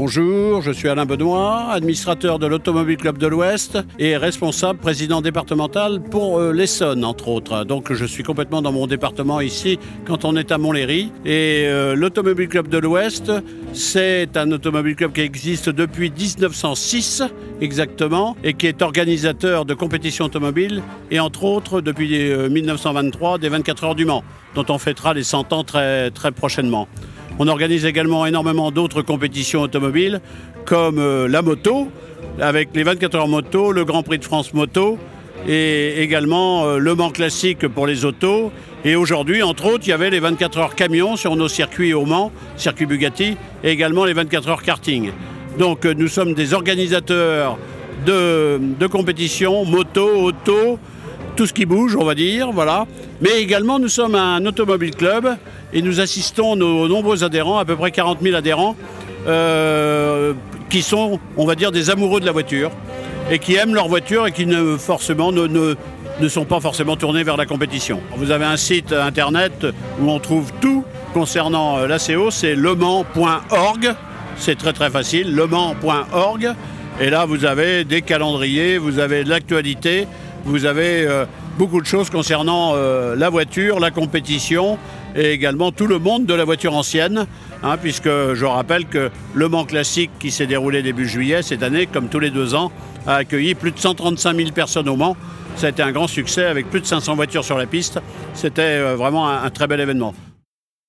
Bonjour, je suis Alain Benoît, administrateur de l'Automobile Club de l'Ouest et responsable président départemental pour euh, l'Essonne, entre autres. Donc je suis complètement dans mon département ici quand on est à Montlhéry. Et euh, l'Automobile Club de l'Ouest, c'est un automobile club qui existe depuis 1906 exactement et qui est organisateur de compétitions automobiles et entre autres depuis 1923 euh, des 24 heures du Mans, dont on fêtera les 100 ans très, très prochainement. On organise également énormément d'autres compétitions automobiles, comme euh, la moto, avec les 24 heures moto, le Grand Prix de France moto, et également euh, le Mans classique pour les autos. Et aujourd'hui, entre autres, il y avait les 24 heures camions sur nos circuits au Mans, circuit Bugatti, et également les 24 heures karting. Donc euh, nous sommes des organisateurs de, de compétitions, moto, auto, tout ce qui bouge, on va dire, voilà. Mais également, nous sommes un automobile club et nous assistons nos nombreux adhérents, à peu près 40 000 adhérents, euh, qui sont, on va dire, des amoureux de la voiture et qui aiment leur voiture et qui ne forcément ne, ne, sont pas forcément tournés vers la compétition. Vous avez un site internet où on trouve tout concernant euh, l'ACO, c'est lemans.org. C'est très très facile, lemans.org. Et là, vous avez des calendriers, vous avez de l'actualité, vous avez euh, beaucoup de choses concernant euh, la voiture, la compétition et également tout le monde de la voiture ancienne, hein, puisque je rappelle que Le Mans Classique qui s'est déroulé début juillet cette année, comme tous les deux ans, a accueilli plus de 135 000 personnes au Mans. Ça a été un grand succès avec plus de 500 voitures sur la piste. C'était euh, vraiment un très bel événement.